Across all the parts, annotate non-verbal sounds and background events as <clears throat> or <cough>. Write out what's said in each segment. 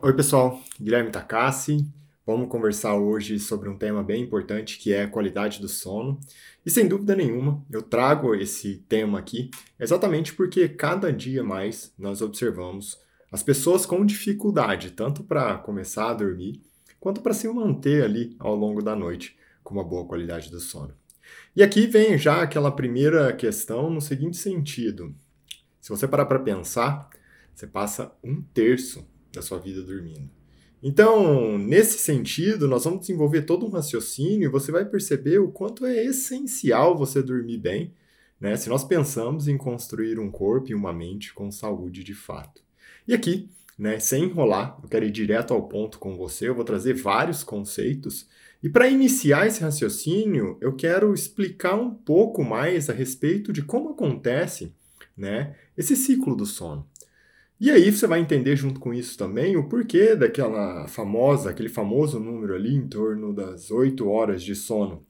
Oi, pessoal. Guilherme Takassi. Vamos conversar hoje sobre um tema bem importante que é a qualidade do sono. E sem dúvida nenhuma, eu trago esse tema aqui exatamente porque cada dia mais nós observamos as pessoas com dificuldade, tanto para começar a dormir, quanto para se manter ali ao longo da noite com uma boa qualidade do sono. E aqui vem já aquela primeira questão no seguinte sentido: se você parar para pensar, você passa um terço da sua vida dormindo. Então, nesse sentido, nós vamos desenvolver todo um raciocínio e você vai perceber o quanto é essencial você dormir bem, né? Se nós pensamos em construir um corpo e uma mente com saúde de fato. E aqui, né, sem enrolar, eu quero ir direto ao ponto com você, eu vou trazer vários conceitos. E para iniciar esse raciocínio, eu quero explicar um pouco mais a respeito de como acontece né, esse ciclo do sono. E aí você vai entender junto com isso também o porquê daquela famosa, aquele famoso número ali em torno das 8 horas de sono,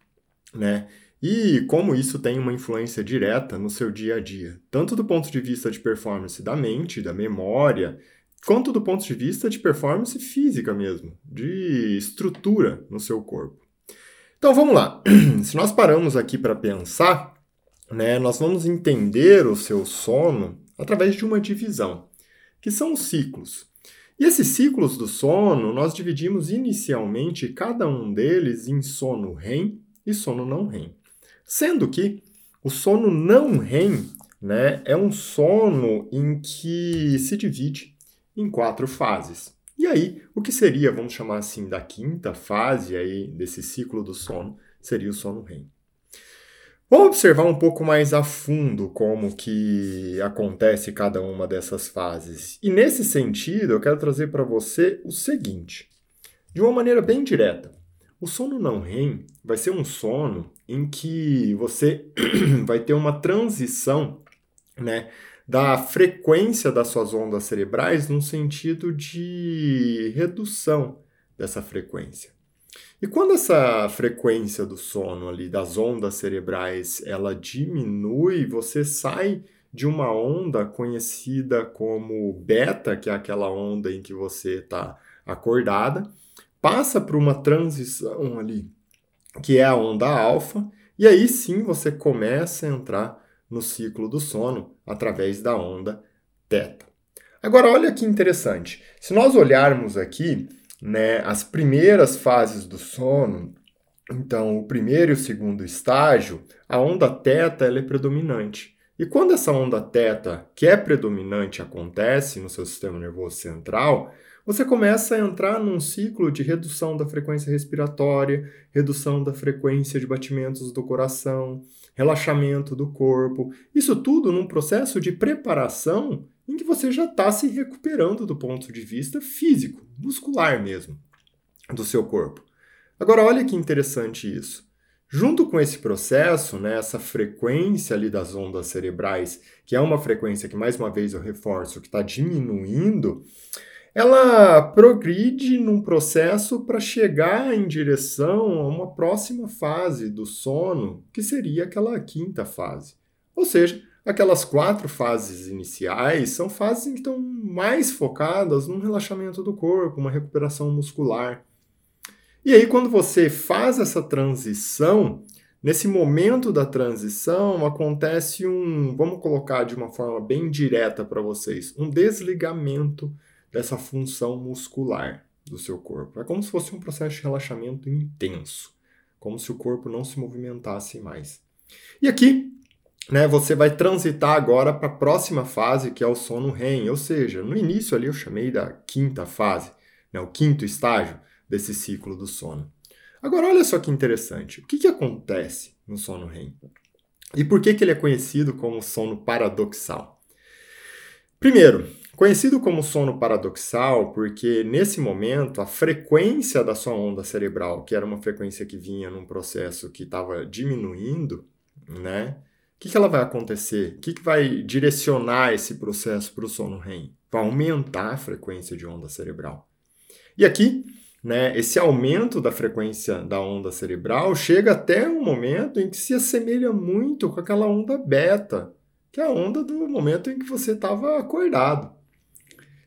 né? E como isso tem uma influência direta no seu dia a dia, tanto do ponto de vista de performance da mente, da memória, quanto do ponto de vista de performance física mesmo, de estrutura no seu corpo. Então vamos lá. <clears throat> Se nós paramos aqui para pensar, né, nós vamos entender o seu sono através de uma divisão que são os ciclos. E esses ciclos do sono, nós dividimos inicialmente cada um deles em sono REM e sono não REM. Sendo que o sono não REM né, é um sono em que se divide em quatro fases. E aí, o que seria, vamos chamar assim, da quinta fase aí desse ciclo do sono, seria o sono REM. Vamos observar um pouco mais a fundo como que acontece cada uma dessas fases. E nesse sentido, eu quero trazer para você o seguinte, de uma maneira bem direta. O sono não REM vai ser um sono em que você <clears throat> vai ter uma transição, né, da frequência das suas ondas cerebrais no sentido de redução dessa frequência. E quando essa frequência do sono ali, das ondas cerebrais, ela diminui, você sai de uma onda conhecida como beta, que é aquela onda em que você está acordada, passa para uma transição ali, que é a onda alfa, e aí sim você começa a entrar no ciclo do sono através da onda teta. Agora olha que interessante. Se nós olharmos aqui, né, as primeiras fases do sono, então o primeiro e o segundo estágio, a onda teta ela é predominante. E quando essa onda teta, que é predominante, acontece no seu sistema nervoso central, você começa a entrar num ciclo de redução da frequência respiratória, redução da frequência de batimentos do coração, relaxamento do corpo. Isso tudo num processo de preparação em que você já está se recuperando do ponto de vista físico, muscular mesmo, do seu corpo. Agora, olha que interessante isso. Junto com esse processo, né, essa frequência ali das ondas cerebrais, que é uma frequência que, mais uma vez, eu reforço, que está diminuindo, ela progride num processo para chegar em direção a uma próxima fase do sono, que seria aquela quinta fase. Ou seja, Aquelas quatro fases iniciais são fases que estão mais focadas num relaxamento do corpo, uma recuperação muscular. E aí, quando você faz essa transição, nesse momento da transição acontece um, vamos colocar de uma forma bem direta para vocês, um desligamento dessa função muscular do seu corpo. É como se fosse um processo de relaxamento intenso, como se o corpo não se movimentasse mais. E aqui né, você vai transitar agora para a próxima fase, que é o sono REM. Ou seja, no início ali eu chamei da quinta fase, né, o quinto estágio desse ciclo do sono. Agora, olha só que interessante. O que, que acontece no sono REM? E por que, que ele é conhecido como sono paradoxal? Primeiro, conhecido como sono paradoxal porque nesse momento a frequência da sua onda cerebral, que era uma frequência que vinha num processo que estava diminuindo, né? O que, que ela vai acontecer? O que, que vai direcionar esse processo para o sono REM? Vai aumentar a frequência de onda cerebral. E aqui, né, esse aumento da frequência da onda cerebral chega até um momento em que se assemelha muito com aquela onda beta, que é a onda do momento em que você estava acordado.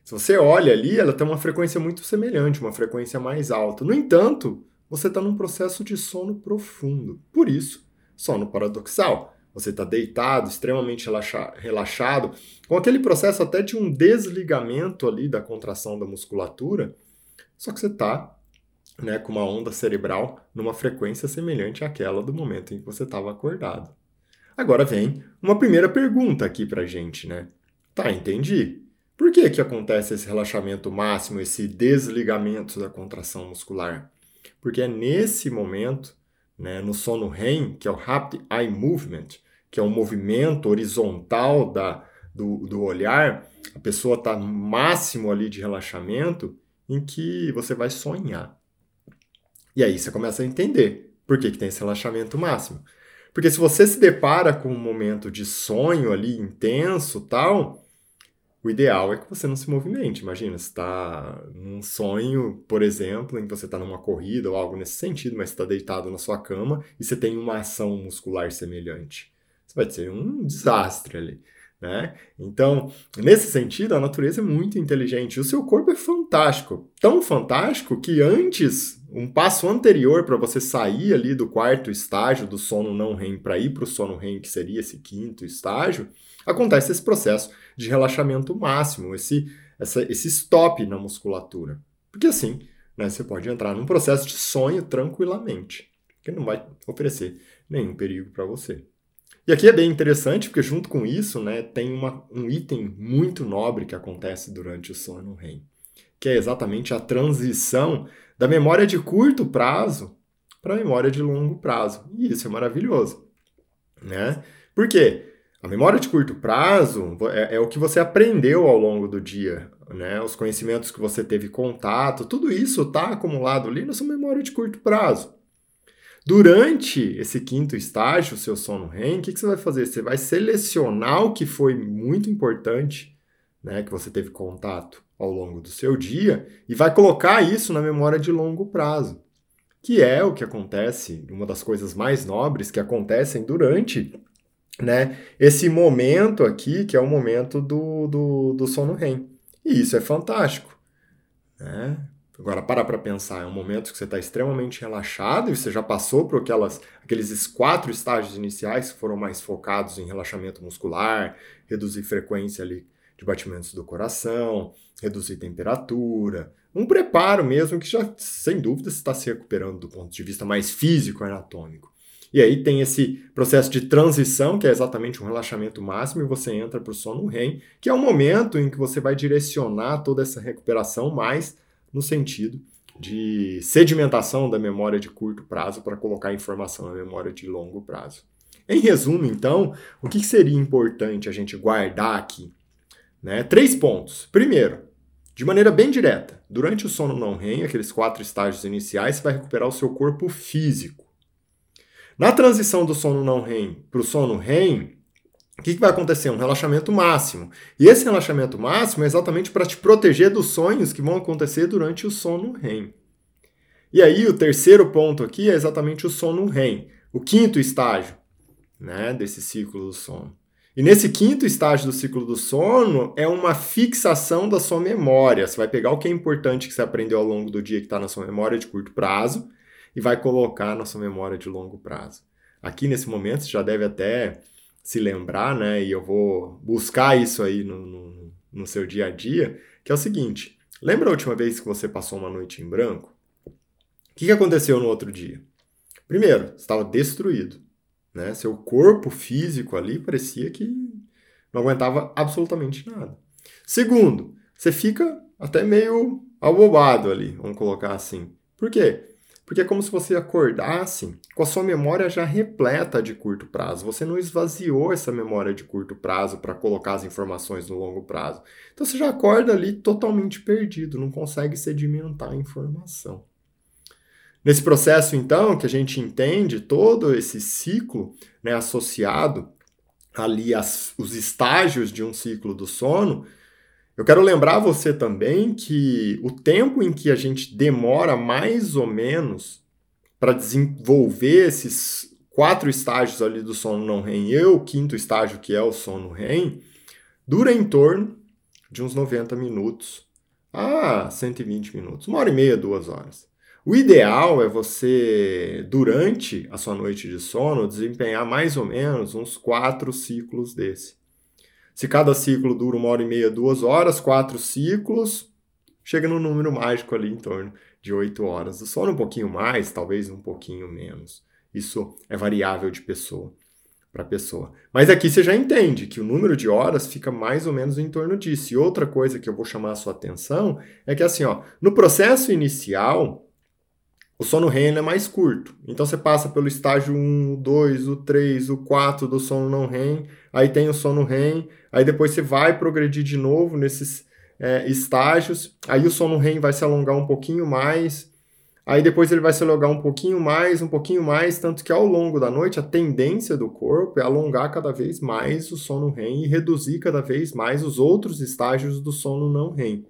Se você olha ali, ela tem uma frequência muito semelhante, uma frequência mais alta. No entanto, você está num processo de sono profundo. Por isso, sono paradoxal. Você está deitado, extremamente relaxado, com aquele processo até de um desligamento ali da contração da musculatura, só que você está né, com uma onda cerebral numa frequência semelhante àquela do momento em que você estava acordado. Agora vem uma primeira pergunta aqui para gente, né? Tá, entendi. Por que que acontece esse relaxamento máximo, esse desligamento da contração muscular? Porque é nesse momento, né, no sono REM, que é o Rapid Eye Movement, que é um movimento horizontal da, do, do olhar, a pessoa está máximo ali de relaxamento, em que você vai sonhar. E aí você começa a entender por que, que tem esse relaxamento máximo. Porque se você se depara com um momento de sonho ali intenso tal, o ideal é que você não se movimente. Imagina, você está num sonho, por exemplo, em que você está numa corrida ou algo nesse sentido, mas está deitado na sua cama e você tem uma ação muscular semelhante. Vai ser um desastre ali. Né? Então, nesse sentido, a natureza é muito inteligente. O seu corpo é fantástico. Tão fantástico que antes, um passo anterior para você sair ali do quarto estágio do sono não REM para ir para o sono REM, que seria esse quinto estágio, acontece esse processo de relaxamento máximo, esse, essa, esse stop na musculatura. Porque assim, né, você pode entrar num processo de sonho tranquilamente, que não vai oferecer nenhum perigo para você. E aqui é bem interessante, porque junto com isso, né, tem uma, um item muito nobre que acontece durante o sono REM, que é exatamente a transição da memória de curto prazo para a memória de longo prazo. E isso é maravilhoso, né? Por quê? A memória de curto prazo é, é o que você aprendeu ao longo do dia, né? Os conhecimentos que você teve contato, tudo isso está acumulado ali na sua memória de curto prazo. Durante esse quinto estágio, seu sono REM, o que, que você vai fazer? Você vai selecionar o que foi muito importante, né, que você teve contato ao longo do seu dia, e vai colocar isso na memória de longo prazo, que é o que acontece, uma das coisas mais nobres que acontecem durante né, esse momento aqui, que é o momento do, do, do sono REM. E isso é fantástico. Né? Agora, para para pensar, é um momento que você está extremamente relaxado e você já passou por aquelas, aqueles quatro estágios iniciais que foram mais focados em relaxamento muscular, reduzir frequência ali de batimentos do coração, reduzir temperatura, um preparo mesmo que já, sem dúvida, está se recuperando do ponto de vista mais físico anatômico. E aí tem esse processo de transição, que é exatamente um relaxamento máximo, e você entra para o sono REM, que é o momento em que você vai direcionar toda essa recuperação mais no sentido de sedimentação da memória de curto prazo para colocar informação na memória de longo prazo. Em resumo, então, o que seria importante a gente guardar aqui? Né? Três pontos. Primeiro, de maneira bem direta, durante o sono não REM, aqueles quatro estágios iniciais, você vai recuperar o seu corpo físico. Na transição do sono não REM para o sono REM, o que, que, vai acontecer? Um relaxamento máximo. E esse relaxamento máximo é exatamente para te proteger dos sonhos que vão acontecer durante o sono REM. E aí, o terceiro ponto aqui é exatamente o sono REM, o quinto estágio né, desse ciclo do sono. E nesse quinto estágio do ciclo do sono é uma fixação da sua memória. Você vai pegar o que é importante que você aprendeu ao longo do dia que está na sua memória de curto prazo e vai colocar na sua memória de longo prazo. Aqui nesse momento você já deve até se lembrar, né? E eu vou buscar isso aí no, no, no seu dia a dia, que é o seguinte: lembra a última vez que você passou uma noite em branco? O que, que aconteceu no outro dia? Primeiro, você estava destruído. Né? Seu corpo físico ali parecia que não aguentava absolutamente nada. Segundo, você fica até meio abobado ali, vamos colocar assim. Por quê? Porque é como se você acordasse com a sua memória já repleta de curto prazo. Você não esvaziou essa memória de curto prazo para colocar as informações no longo prazo. Então você já acorda ali totalmente perdido, não consegue sedimentar a informação. Nesse processo, então, que a gente entende todo esse ciclo né, associado ali os estágios de um ciclo do sono, eu quero lembrar você também que o tempo em que a gente demora mais ou menos para desenvolver esses quatro estágios ali do sono não REM e o quinto estágio que é o sono REM, dura em torno de uns 90 minutos a 120 minutos, uma hora e meia, duas horas. O ideal é você, durante a sua noite de sono, desempenhar mais ou menos uns quatro ciclos desse. Se cada ciclo dura uma hora e meia, duas horas, quatro ciclos, chega no número mágico ali em torno de oito horas. Sono um pouquinho mais, talvez um pouquinho menos. Isso é variável de pessoa para pessoa. Mas aqui você já entende que o número de horas fica mais ou menos em torno disso. E outra coisa que eu vou chamar a sua atenção é que assim, ó, no processo inicial, o sono REM é mais curto. Então você passa pelo estágio 1, o 2, o 3, o 4 do sono não REM, aí tem o sono REM, aí depois você vai progredir de novo nesses é, estágios, aí o sono REM vai se alongar um pouquinho mais, aí depois ele vai se alongar um pouquinho mais, um pouquinho mais, tanto que ao longo da noite a tendência do corpo é alongar cada vez mais o sono REM e reduzir cada vez mais os outros estágios do sono não REM.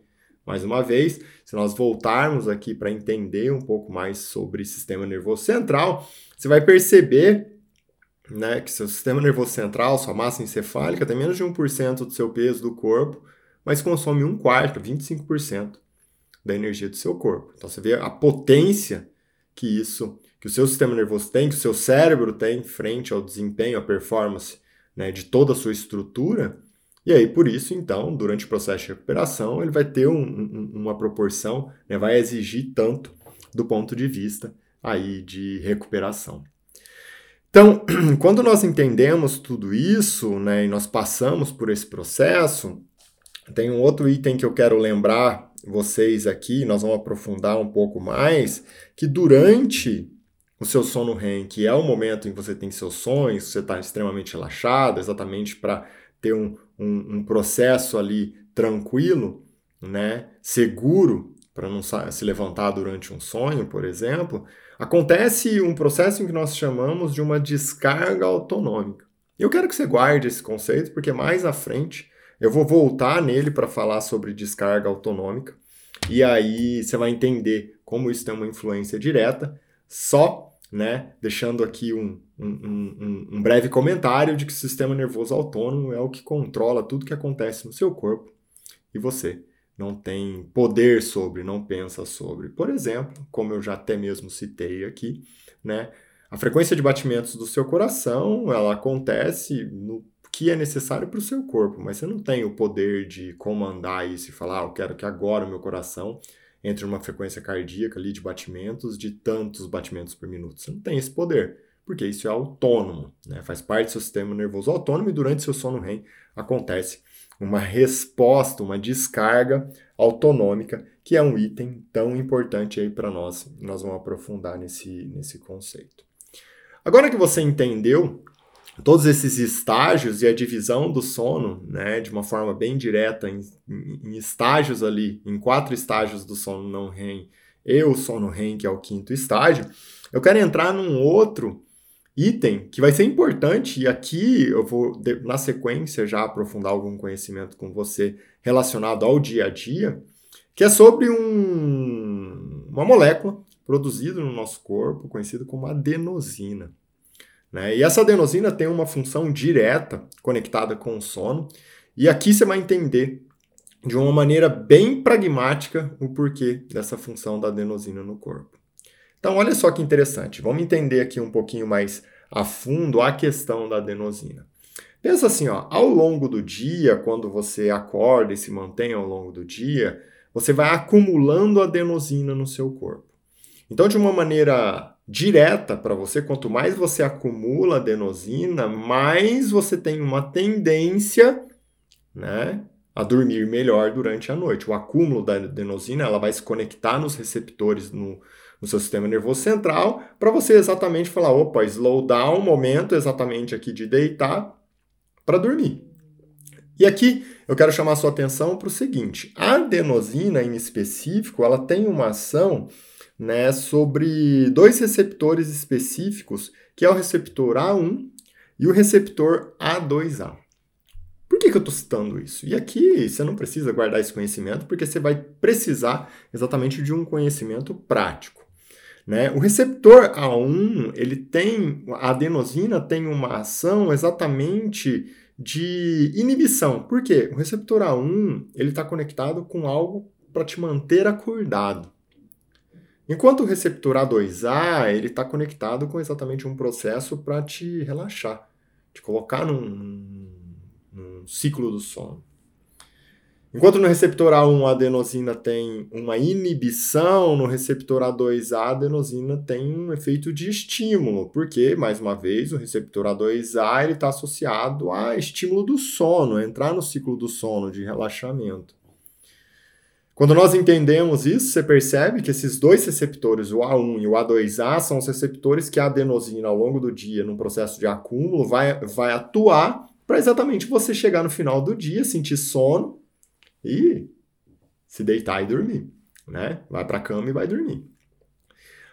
Mais uma vez, se nós voltarmos aqui para entender um pouco mais sobre sistema nervoso central, você vai perceber né, que seu sistema nervoso central, sua massa encefálica, tem menos de 1% do seu peso do corpo, mas consome um quarto, 25% da energia do seu corpo. Então você vê a potência que isso, que o seu sistema nervoso tem, que o seu cérebro tem frente ao desempenho, à performance né, de toda a sua estrutura, e aí, por isso, então, durante o processo de recuperação, ele vai ter um, um, uma proporção, né, vai exigir tanto do ponto de vista aí de recuperação. Então, <clears throat> quando nós entendemos tudo isso, né, e nós passamos por esse processo, tem um outro item que eu quero lembrar vocês aqui, nós vamos aprofundar um pouco mais, que durante o seu sono REM, que é o momento em que você tem seus sonhos, você está extremamente relaxado, exatamente para ter um, um, um processo ali tranquilo, né, seguro, para não se levantar durante um sonho, por exemplo, acontece um processo em que nós chamamos de uma descarga autonômica. Eu quero que você guarde esse conceito, porque mais à frente eu vou voltar nele para falar sobre descarga autonômica, e aí você vai entender como isso tem uma influência direta, só né, deixando aqui um, um, um, um, breve comentário de que o sistema nervoso autônomo é o que controla tudo que acontece no seu corpo e você não tem poder sobre, não pensa sobre. Por exemplo, como eu já até mesmo citei aqui, né, a frequência de batimentos do seu coração ela acontece no que é necessário para o seu corpo, mas você não tem o poder de comandar isso e falar, ah, eu quero que agora o meu coração entre uma frequência cardíaca ali de batimentos de tantos batimentos por minuto. Você não tem esse poder, porque isso é autônomo, né? faz parte do seu sistema nervoso autônomo e durante seu sono REM acontece uma resposta, uma descarga autonômica, que é um item tão importante aí para nós. Nós vamos aprofundar nesse, nesse conceito. Agora que você entendeu todos esses estágios e a divisão do sono, né, de uma forma bem direta, em, em, estágios ali, em quatro estágios do sono não REM e o sono REM, que é o quinto estágio, eu quero entrar num outro item que vai ser importante, e aqui eu vou, na sequência, já aprofundar algum conhecimento com você relacionado ao dia a dia, que é sobre um, uma molécula produzida no nosso corpo, conhecida como adenosina. Né? E essa adenosina tem uma função direta conectada com o sono, e aqui você vai entender de uma maneira bem pragmática o porquê dessa função da adenosina no corpo. Então, olha só que interessante. Vamos entender aqui um pouquinho mais a fundo a questão da adenosina. Pensa assim, ó, ao longo do dia, quando você acorda e se mantém ao longo do dia, você vai acumulando adenosina no seu corpo. Então, de uma maneira direta para você. Quanto mais você acumula adenosina, mais você tem uma tendência, né, a dormir melhor durante a noite. O acúmulo da adenosina, ela vai se conectar nos receptores no, no seu sistema nervoso central para você exatamente falar, opa, slow down, momento exatamente aqui de deitar para dormir. E aqui eu quero chamar a sua atenção para o seguinte: a adenosina em específico, ela tem uma ação né, sobre dois receptores específicos, que é o receptor A1 e o receptor A2A. Por que, que eu estou citando isso? E aqui você não precisa guardar esse conhecimento, porque você vai precisar exatamente de um conhecimento prático. Né? O receptor A1, ele tem, a adenosina tem uma ação exatamente de inibição. Por quê? O receptor A1 ele está conectado com algo para te manter acordado. Enquanto o receptor A2A ele está conectado com exatamente um processo para te relaxar, te colocar num, num ciclo do sono. Enquanto no receptor A1 a adenosina tem uma inibição, no receptor A2A a adenosina tem um efeito de estímulo, porque, mais uma vez, o receptor A2A está associado a estímulo do sono, entrar no ciclo do sono, de relaxamento. Quando nós entendemos isso, você percebe que esses dois receptores, o A1 e o A2A, são os receptores que a adenosina, ao longo do dia, num processo de acúmulo, vai, vai atuar para exatamente você chegar no final do dia, sentir sono e se deitar e dormir, né? Vai para a cama e vai dormir.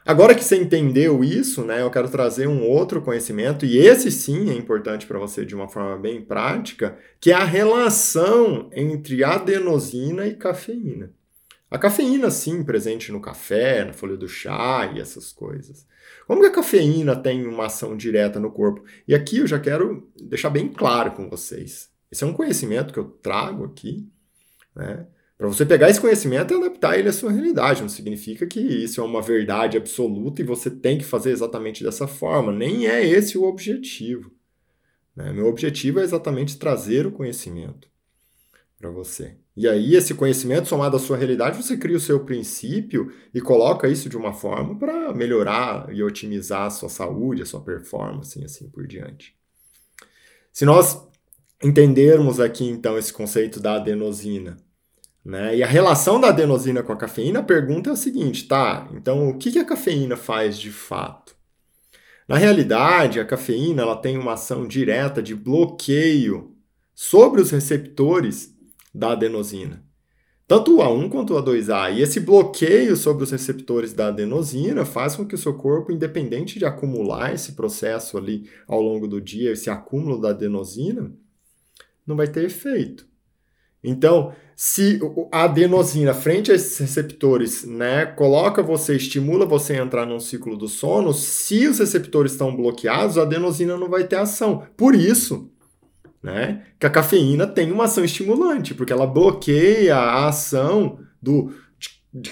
Agora que você entendeu isso, né, eu quero trazer um outro conhecimento, e esse sim é importante para você de uma forma bem prática, que é a relação entre adenosina e cafeína. A cafeína, sim, presente no café, na folha do chá e essas coisas. Como que a cafeína tem uma ação direta no corpo? E aqui eu já quero deixar bem claro com vocês. Esse é um conhecimento que eu trago aqui, né? Para você pegar esse conhecimento e adaptar ele à sua realidade. Não significa que isso é uma verdade absoluta e você tem que fazer exatamente dessa forma. Nem é esse o objetivo. Né? Meu objetivo é exatamente trazer o conhecimento para você. E aí, esse conhecimento somado à sua realidade, você cria o seu princípio e coloca isso de uma forma para melhorar e otimizar a sua saúde, a sua performance e assim por diante. Se nós entendermos aqui então esse conceito da adenosina, né? E a relação da adenosina com a cafeína, a pergunta é a seguinte, tá? Então, o que, que a cafeína faz de fato? Na realidade, a cafeína ela tem uma ação direta de bloqueio sobre os receptores da adenosina. Tanto o A1 quanto o A2A. E esse bloqueio sobre os receptores da adenosina faz com que o seu corpo, independente de acumular esse processo ali ao longo do dia, esse acúmulo da adenosina, não vai ter efeito. Então, se a adenosina frente a esses receptores, né, coloca você, estimula você a entrar num ciclo do sono, se os receptores estão bloqueados, a adenosina não vai ter ação. Por isso, né, que a cafeína tem uma ação estimulante, porque ela bloqueia a ação do,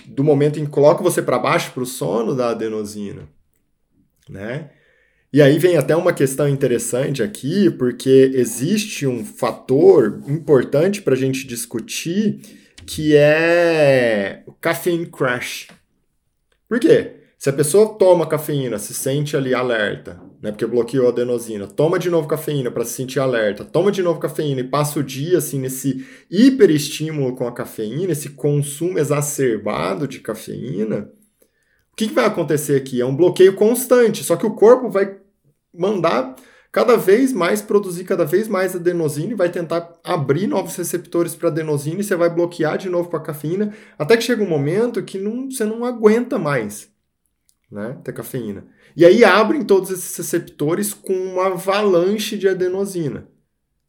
do momento em que coloca você para baixo para o sono da adenosina, né? E aí vem até uma questão interessante aqui, porque existe um fator importante para a gente discutir que é o caffeine crash. Por quê? Se a pessoa toma cafeína, se sente ali alerta, né, porque bloqueou a adenosina, toma de novo cafeína para se sentir alerta, toma de novo cafeína e passa o dia assim nesse hiperestímulo com a cafeína, esse consumo exacerbado de cafeína, que, que vai acontecer aqui? É um bloqueio constante, só que o corpo vai mandar cada vez mais produzir cada vez mais adenosina e vai tentar abrir novos receptores para adenosina e você vai bloquear de novo com a cafeína, até que chega um momento que não, você não aguenta mais né, ter cafeína. E aí abrem todos esses receptores com uma avalanche de adenosina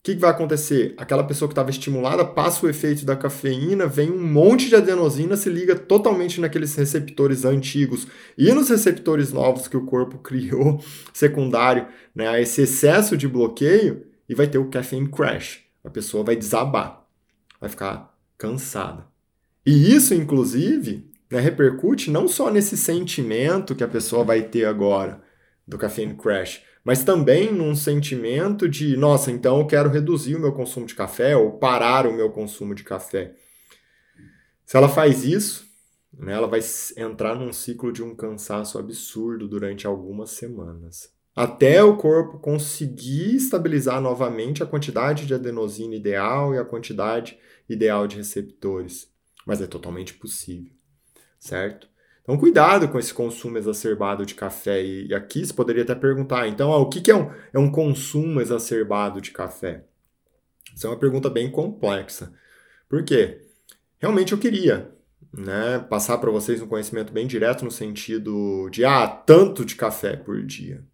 que, que vai acontecer? Aquela pessoa que estava estimulada passa o efeito da cafeína, vem um monte de adenosina, se liga totalmente naqueles receptores antigos e nos receptores novos que o corpo <laughs> criou, secundário né, a esse excesso de bloqueio, e vai ter o caffeine crash. A pessoa vai desabar, vai ficar cansada. E isso, inclusive, né, repercute não só nesse sentimento que a pessoa vai ter agora do caffeine crash, mas também num sentimento de, nossa, então eu quero reduzir o meu consumo de café ou parar o meu consumo de café. Se ela faz isso, né, ela vai entrar num ciclo de um cansaço absurdo durante algumas semanas. Até o corpo conseguir estabilizar novamente a quantidade de adenosina ideal e a quantidade ideal de receptores. Mas é totalmente possível, certo? Então, cuidado com esse consumo exacerbado de café. E aqui você poderia até perguntar, então, ah, o que, que é, um, é um consumo exacerbado de café? Isso é uma pergunta bem complexa. Por quê? Realmente eu queria né, passar para vocês um conhecimento bem direto no sentido de, ah, tanto de café por dia.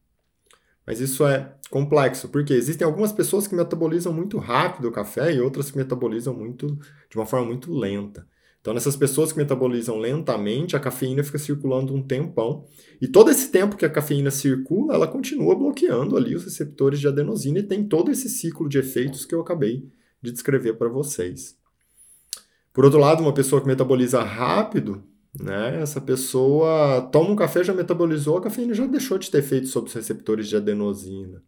Mas isso é complexo, porque existem algumas pessoas que metabolizam muito rápido o café e outras que metabolizam muito de uma forma muito lenta. Então, nessas pessoas que metabolizam lentamente, a cafeína fica circulando um tempão. E todo esse tempo que a cafeína circula, ela continua bloqueando ali os receptores de adenosina e tem todo esse ciclo de efeitos que eu acabei de descrever para vocês. Por outro lado, uma pessoa que metaboliza rápido, né, essa pessoa toma um café, já metabolizou, a cafeína já deixou de ter efeito sobre os receptores de adenosina.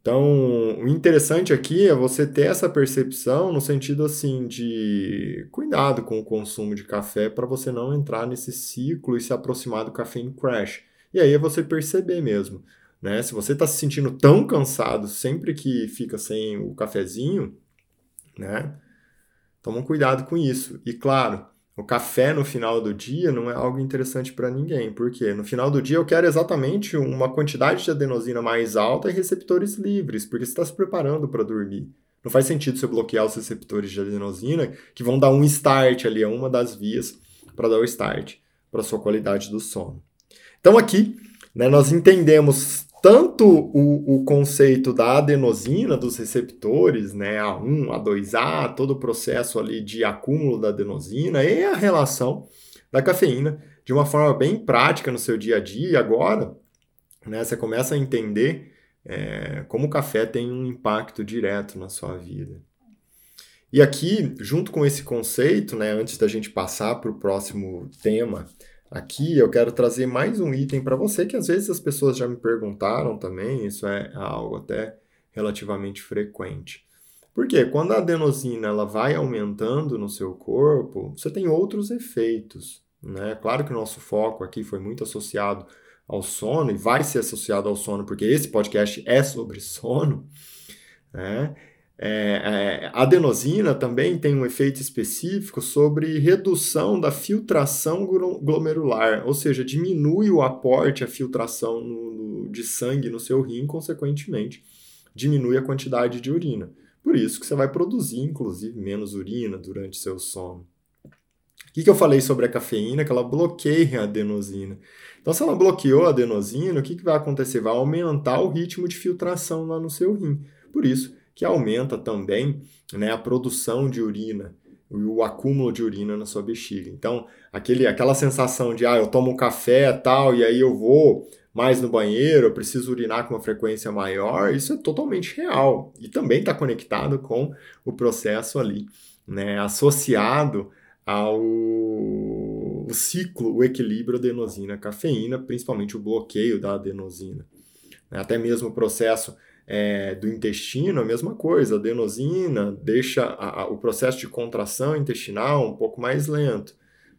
Então, o interessante aqui é você ter essa percepção no sentido assim de cuidado com o consumo de café para você não entrar nesse ciclo e se aproximar do caffeine crash. E aí é você perceber mesmo, né? Se você está se sentindo tão cansado sempre que fica sem o cafezinho, né? Toma cuidado com isso. E claro, o café no final do dia não é algo interessante para ninguém, porque no final do dia eu quero exatamente uma quantidade de adenosina mais alta e receptores livres, porque você está se preparando para dormir. Não faz sentido você bloquear os receptores de adenosina que vão dar um start ali, é uma das vias para dar o start para a sua qualidade do sono. Então aqui, né, nós entendemos tanto o, o conceito da adenosina, dos receptores, né, A1, A2A, todo o processo ali de acúmulo da adenosina e a relação da cafeína de uma forma bem prática no seu dia a dia. Agora, né, você começa a entender é, como o café tem um impacto direto na sua vida. E aqui, junto com esse conceito, né, antes da gente passar para o próximo tema, Aqui eu quero trazer mais um item para você que às vezes as pessoas já me perguntaram também, isso é algo até relativamente frequente. Porque quando a adenosina ela vai aumentando no seu corpo, você tem outros efeitos. Né? Claro que o nosso foco aqui foi muito associado ao sono e vai ser associado ao sono, porque esse podcast é sobre <laughs> sono. Né? É, é, a adenosina também tem um efeito específico sobre redução da filtração glomerular, ou seja, diminui o aporte, a filtração no, no, de sangue no seu rim, consequentemente, diminui a quantidade de urina. Por isso que você vai produzir, inclusive, menos urina durante seu sono. O que, que eu falei sobre a cafeína? Que ela bloqueia a adenosina. Então, se ela bloqueou a adenosina, o que, que vai acontecer? Vai aumentar o ritmo de filtração lá no seu rim. Por isso, que aumenta também né, a produção de urina e o acúmulo de urina na sua bexiga. Então, aquele, aquela sensação de, ah, eu tomo café tal, e aí eu vou mais no banheiro, eu preciso urinar com uma frequência maior, isso é totalmente real. E também está conectado com o processo ali, né, associado ao o ciclo, o equilíbrio adenosina-cafeína, principalmente o bloqueio da adenosina. Até mesmo o processo é, do intestino, a mesma coisa. A adenosina deixa a, a, o processo de contração intestinal um pouco mais lento.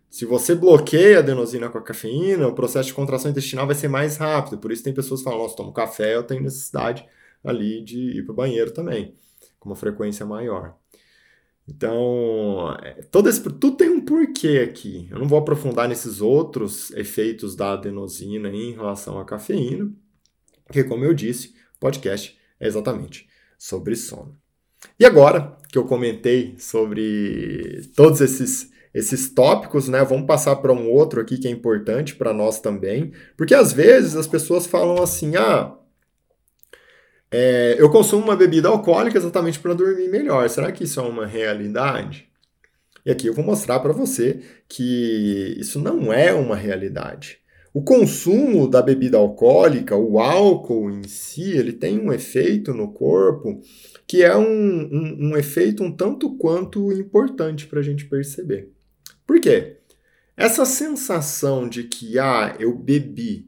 Se você bloqueia a adenosina com a cafeína, o processo de contração intestinal vai ser mais rápido. Por isso tem pessoas que falam, nossa, tomo café, eu tenho necessidade ali de ir para o banheiro também, com uma frequência maior. Então, é, todo esse, tudo tem um porquê aqui. Eu não vou aprofundar nesses outros efeitos da adenosina em relação à cafeína, porque, como eu disse, o podcast é exatamente sobre sono. E agora que eu comentei sobre todos esses esses tópicos, né? Vamos passar para um outro aqui que é importante para nós também, porque às vezes as pessoas falam assim: ah, é, eu consumo uma bebida alcoólica exatamente para dormir melhor. Será que isso é uma realidade? E aqui eu vou mostrar para você que isso não é uma realidade. O consumo da bebida alcoólica, o álcool em si, ele tem um efeito no corpo que é um, um, um efeito um tanto quanto importante para a gente perceber. Por quê? Essa sensação de que, ah, eu bebi,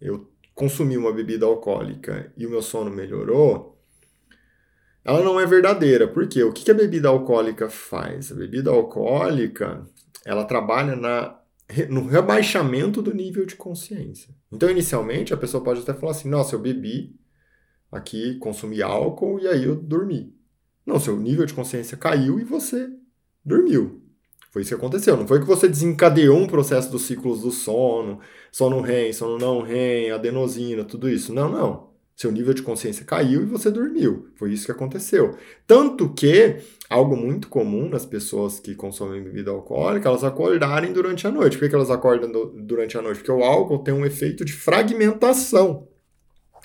eu consumi uma bebida alcoólica e o meu sono melhorou, ela não é verdadeira. Por quê? O que a bebida alcoólica faz? A bebida alcoólica, ela trabalha na no rebaixamento do nível de consciência. Então, inicialmente, a pessoa pode até falar assim: nossa, eu bebi aqui, consumi álcool e aí eu dormi. Não, seu nível de consciência caiu e você dormiu. Foi isso que aconteceu. Não foi que você desencadeou um processo dos ciclos do sono, sono REM, sono não REM, adenosina, tudo isso. Não, não. Seu nível de consciência caiu e você dormiu. Foi isso que aconteceu. Tanto que algo muito comum nas pessoas que consomem bebida alcoólica, elas acordarem durante a noite. Por que elas acordam durante a noite? Porque o álcool tem um efeito de fragmentação.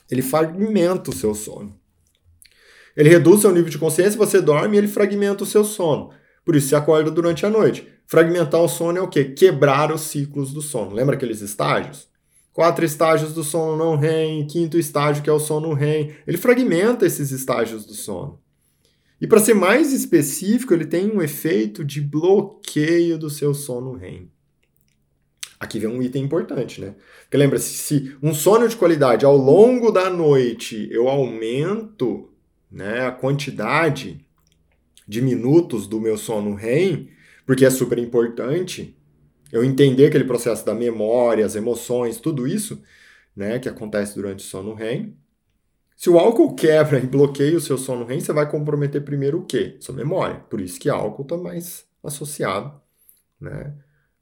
Ele fragmenta o seu sono. Ele reduz seu nível de consciência, você dorme e ele fragmenta o seu sono. Por isso você acorda durante a noite. Fragmentar o sono é o quê? Quebrar os ciclos do sono. Lembra aqueles estágios? Quatro estágios do sono não REM, quinto estágio que é o sono REM. Ele fragmenta esses estágios do sono. E para ser mais específico, ele tem um efeito de bloqueio do seu sono REM. Aqui vem um item importante, né? Porque lembra, se, se um sono de qualidade ao longo da noite eu aumento né, a quantidade de minutos do meu sono REM, porque é super importante eu entender aquele processo da memória, as emoções, tudo isso, né, que acontece durante o sono REM. Se o álcool quebra e bloqueia o seu sono REM, você vai comprometer primeiro o quê? Sua memória. Por isso que álcool está mais associado, né?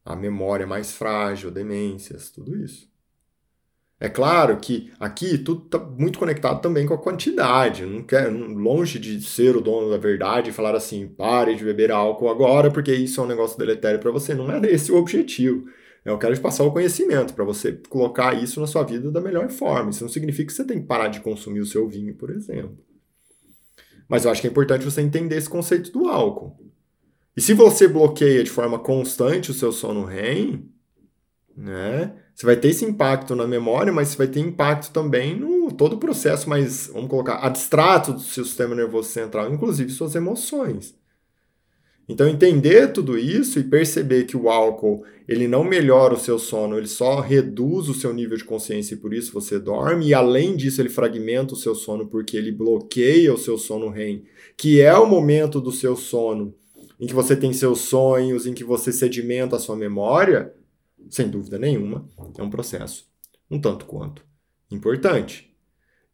a memória mais frágil, demências, tudo isso. É claro que aqui tudo está muito conectado também com a quantidade. Não quer, longe de ser o dono da verdade e falar assim, pare de beber álcool agora, porque isso é um negócio deletério para você. Não é esse o objetivo. Eu quero te passar o conhecimento para você colocar isso na sua vida da melhor forma. Isso não significa que você tem que parar de consumir o seu vinho, por exemplo. Mas eu acho que é importante você entender esse conceito do álcool. E se você bloqueia de forma constante o seu sono REM, né? Você vai ter esse impacto na memória, mas você vai ter impacto também no todo o processo mais, vamos colocar, abstrato do seu sistema nervoso central, inclusive suas emoções. Então entender tudo isso e perceber que o álcool, ele não melhora o seu sono, ele só reduz o seu nível de consciência e por isso você dorme, e além disso ele fragmenta o seu sono porque ele bloqueia o seu sono REM, que é o momento do seu sono em que você tem seus sonhos, em que você sedimenta a sua memória, sem dúvida nenhuma, é um processo um tanto quanto importante.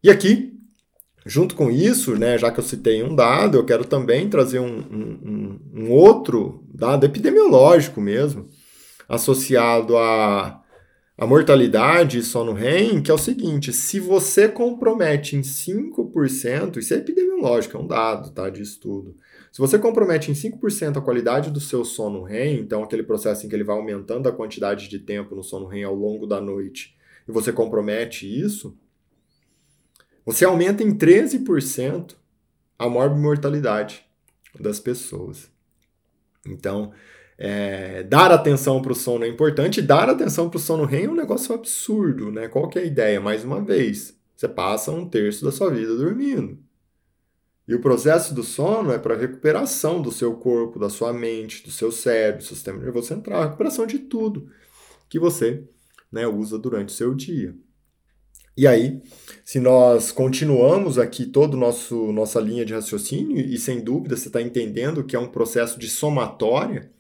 E aqui, junto com isso, né, já que eu citei um dado, eu quero também trazer um, um, um outro dado epidemiológico mesmo, associado à, à mortalidade e sono REM, que é o seguinte: se você compromete em 5%, isso é epidemiológico, é um dado tá, de estudo. Se você compromete em 5% a qualidade do seu sono REM, então aquele processo em que ele vai aumentando a quantidade de tempo no sono REM ao longo da noite, e você compromete isso, você aumenta em 13% a mortalidade das pessoas. Então, é, dar atenção para o sono é importante, dar atenção para o sono REM é um negócio absurdo, né? Qual que é a ideia? Mais uma vez, você passa um terço da sua vida dormindo. E o processo do sono é para recuperação do seu corpo, da sua mente, do seu cérebro, do sistema nervoso central, recuperação de tudo que você né, usa durante o seu dia. E aí, se nós continuamos aqui toda nossa linha de raciocínio, e sem dúvida você está entendendo que é um processo de somatória,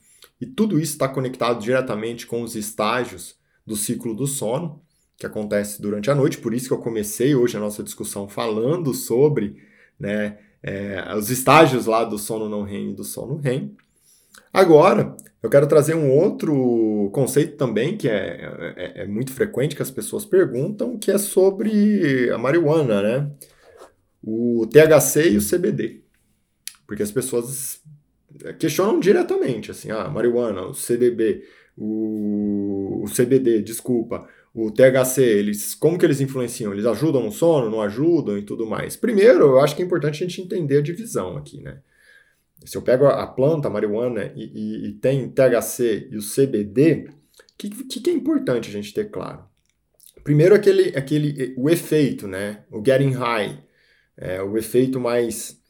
e tudo isso está conectado diretamente com os estágios do ciclo do sono, que acontece durante a noite, por isso que eu comecei hoje a nossa discussão falando sobre né, é, os estágios lá do sono não REM e do sono REM. Agora, eu quero trazer um outro conceito também, que é, é, é, muito frequente que as pessoas perguntam, que é sobre a marihuana, né? O THC e o CBD. Porque as pessoas questionam diretamente, assim, ah, marihuana, o CBD, o, o CBD, desculpa, o THC, eles, como que eles influenciam? Eles ajudam no sono, não ajudam e tudo mais? Primeiro, eu acho que é importante a gente entender a divisão aqui, né? Se eu pego a planta, a marihuana, e, e, e tem THC e o CBD, o que, que, é importante a gente ter claro? Primeiro, aquele, aquele, o efeito, né? O getting high, é, o efeito mais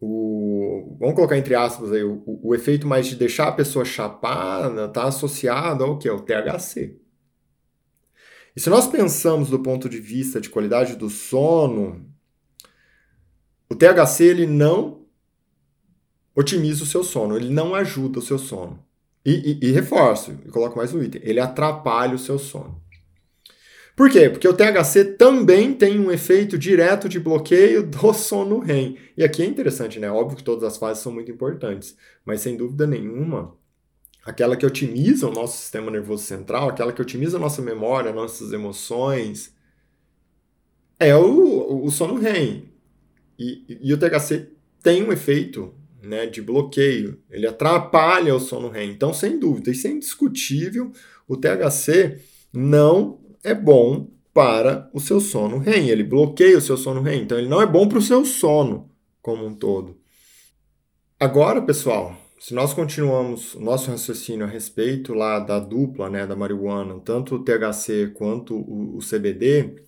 o, vamos colocar entre aspas aí, o, o, efeito mais de deixar a pessoa chapada está associado ao que? Ao THC. E se nós pensamos do ponto de vista de qualidade do sono, o THC ele não otimiza o seu sono, ele não ajuda o seu sono. E, e, e reforço, e coloco mais um item, ele atrapalha o seu sono. Por quê? Porque o THC também tem um efeito direto de bloqueio do <laughs> sono REM. E aqui é interessante, né? Óbvio que todas as fases são muito importantes, mas sem dúvida nenhuma, aquela que otimiza o nosso sistema nervoso central, aquela que otimiza a nossa memória, nossas emoções, é o, o sono REM. E, e o THC tem um efeito né, de bloqueio, ele atrapalha o sono REM. Então, sem dúvida, isso é indiscutível, o THC não é bom para o seu sono REM, ele bloqueia o seu sono REM, então ele não é bom para o seu sono como um todo. Agora, pessoal, se nós continuamos nosso raciocínio a respeito lá da dupla, né, da marihuana, tanto o THC quanto o, o CBD,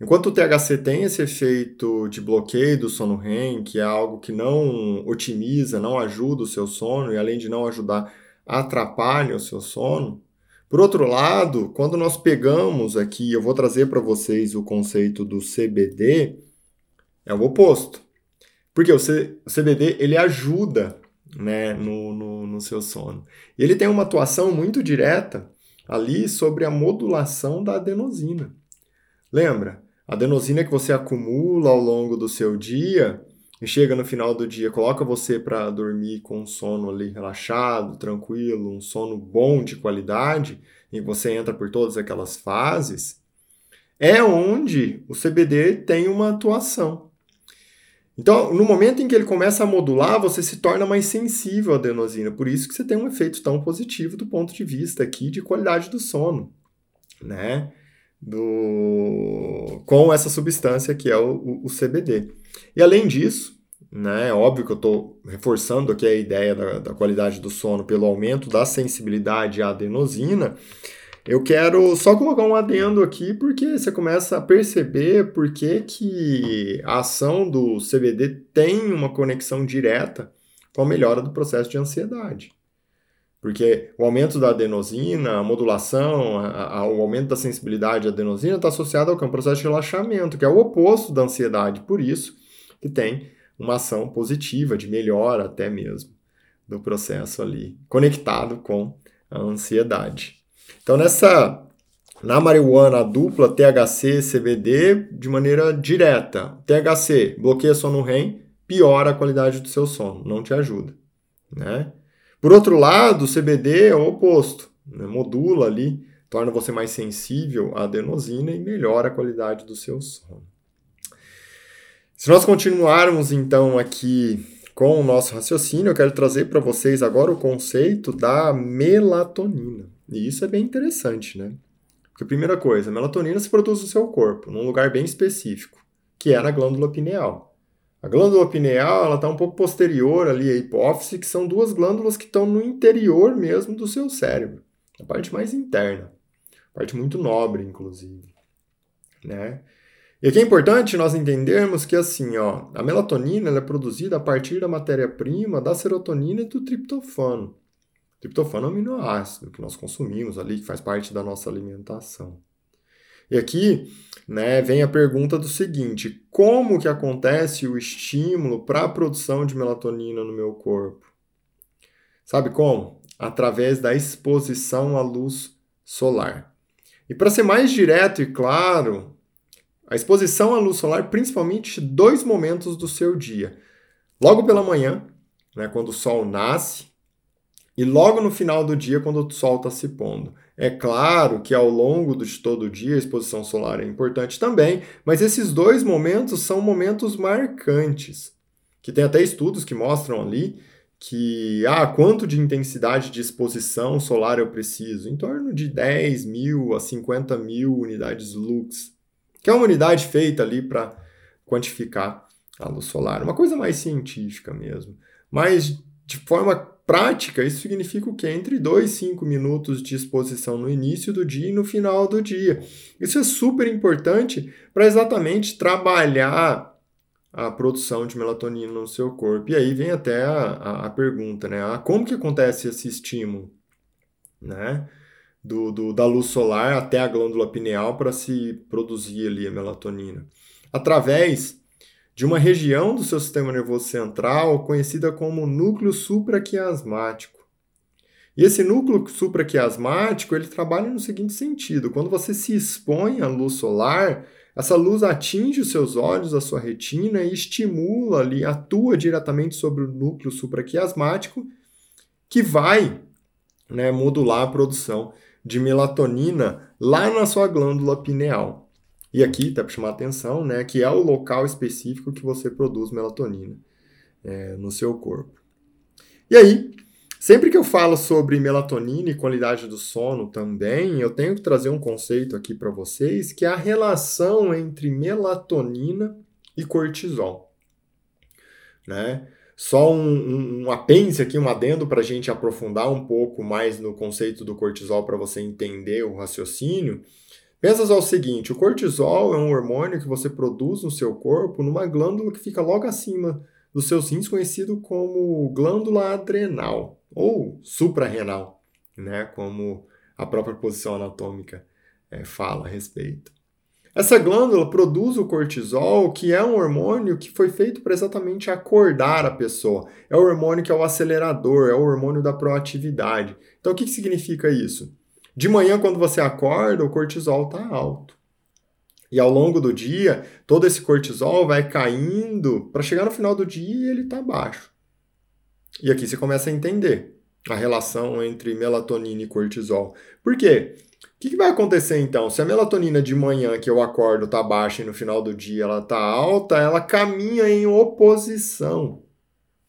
enquanto o THC tem esse efeito de bloqueio do sono REM, que é algo que não otimiza, não ajuda o seu sono e além de não ajudar, atrapalha o seu sono. Por outro lado, quando nós pegamos aqui, eu vou trazer para vocês o conceito do CBD, é o oposto. Porque o, C, o CBD ele ajuda né, no, no, no seu sono. E ele tem uma atuação muito direta ali sobre a modulação da adenosina. Lembra? A adenosina que você acumula ao longo do seu dia e chega no final do dia, coloca você para dormir com um sono ali relaxado, tranquilo, um sono bom de qualidade, e você entra por todas aquelas fases, é onde o CBD tem uma atuação. Então, no momento em que ele começa a modular, você se torna mais sensível à adenosina. Por isso que você tem um efeito tão positivo do ponto de vista aqui de qualidade do sono, né? Do... Com essa substância que é o, o CBD. E além disso, né, é óbvio que eu estou reforçando aqui a ideia da, da qualidade do sono pelo aumento da sensibilidade à adenosina, eu quero só colocar um adendo aqui, porque você começa a perceber por que, que a ação do CBD tem uma conexão direta com a melhora do processo de ansiedade. Porque o aumento da adenosina, a modulação, a, a, o aumento da sensibilidade à adenosina está associado ao que é um processo de relaxamento, que é o oposto da ansiedade. Por isso que tem uma ação positiva, de melhora até mesmo, do processo ali, conectado com a ansiedade. Então, nessa na marihuana dupla THC CBD de maneira direta. THC bloqueia sono REM, piora a qualidade do seu sono, não te ajuda, né? Por outro lado, o CBD é o oposto, né? modula ali, torna você mais sensível à adenosina e melhora a qualidade do seu sono. Se nós continuarmos então aqui com o nosso raciocínio, eu quero trazer para vocês agora o conceito da melatonina. E isso é bem interessante, né? Porque, primeira coisa, a melatonina se produz no seu corpo, num lugar bem específico, que é na glândula pineal. A glândula pineal está um pouco posterior ali à hipófise, que são duas glândulas que estão no interior mesmo do seu cérebro, a parte mais interna, parte muito nobre, inclusive. Né? E aqui é importante nós entendermos que assim, ó, a melatonina é produzida a partir da matéria-prima da serotonina e do triptofano. Triptofano é um aminoácido que nós consumimos ali, que faz parte da nossa alimentação. E aqui né, vem a pergunta do seguinte: como que acontece o estímulo para a produção de melatonina no meu corpo? Sabe como? Através da exposição à luz solar. E para ser mais direto e claro, a exposição à luz solar, principalmente dois momentos do seu dia. Logo pela manhã, né, quando o sol nasce, e logo no final do dia, quando o sol está se pondo. É claro que ao longo de todo o dia a exposição solar é importante também, mas esses dois momentos são momentos marcantes, que tem até estudos que mostram ali que, ah, quanto de intensidade de exposição solar eu preciso? Em torno de 10 mil a 50 mil unidades lux, que é uma unidade feita ali para quantificar a luz solar, uma coisa mais científica mesmo. Mas de forma prática, isso significa o quê? Entre 2 e 5 minutos de exposição no início do dia e no final do dia. Isso é super importante para exatamente trabalhar a produção de melatonina no seu corpo. E aí vem até a, a, a pergunta, né? Ah, como que acontece esse estímulo, né? Do, do, da luz solar até a glândula pineal para se produzir ali a melatonina. Através de uma região do seu sistema nervoso central conhecida como núcleo supraquiasmático. E esse núcleo supraquiasmático, ele trabalha no seguinte sentido: quando você se expõe à luz solar, essa luz atinge os seus olhos, a sua retina e estimula ali, atua diretamente sobre o núcleo supraquiasmático, que vai né, modular a produção de melatonina lá na sua glândula pineal. E aqui, tá para chamar a atenção, né, que é o local específico que você produz melatonina é, no seu corpo. E aí, sempre que eu falo sobre melatonina e qualidade do sono também, eu tenho que trazer um conceito aqui para vocês, que é a relação entre melatonina e cortisol. Né? Só um, um, um apêndice aqui, um adendo para a gente aprofundar um pouco mais no conceito do cortisol para você entender o raciocínio. Pensa só o seguinte: o cortisol é um hormônio que você produz no seu corpo numa glândula que fica logo acima dos seus rins, conhecido como glândula adrenal ou suprarrenal, né? Como a própria posição anatômica é, fala a respeito. Essa glândula produz o cortisol, que é um hormônio que foi feito para exatamente acordar a pessoa. É o hormônio que é o acelerador, é o hormônio da proatividade. Então, o que, que significa isso? De manhã, quando você acorda, o cortisol está alto. E ao longo do dia, todo esse cortisol vai caindo para chegar no final do dia ele está baixo. E aqui você começa a entender a relação entre melatonina e cortisol. Por quê? O que, que, vai acontecer então? Se a melatonina de manhã que eu acordo está baixa e no final do dia ela está alta, ela caminha em oposição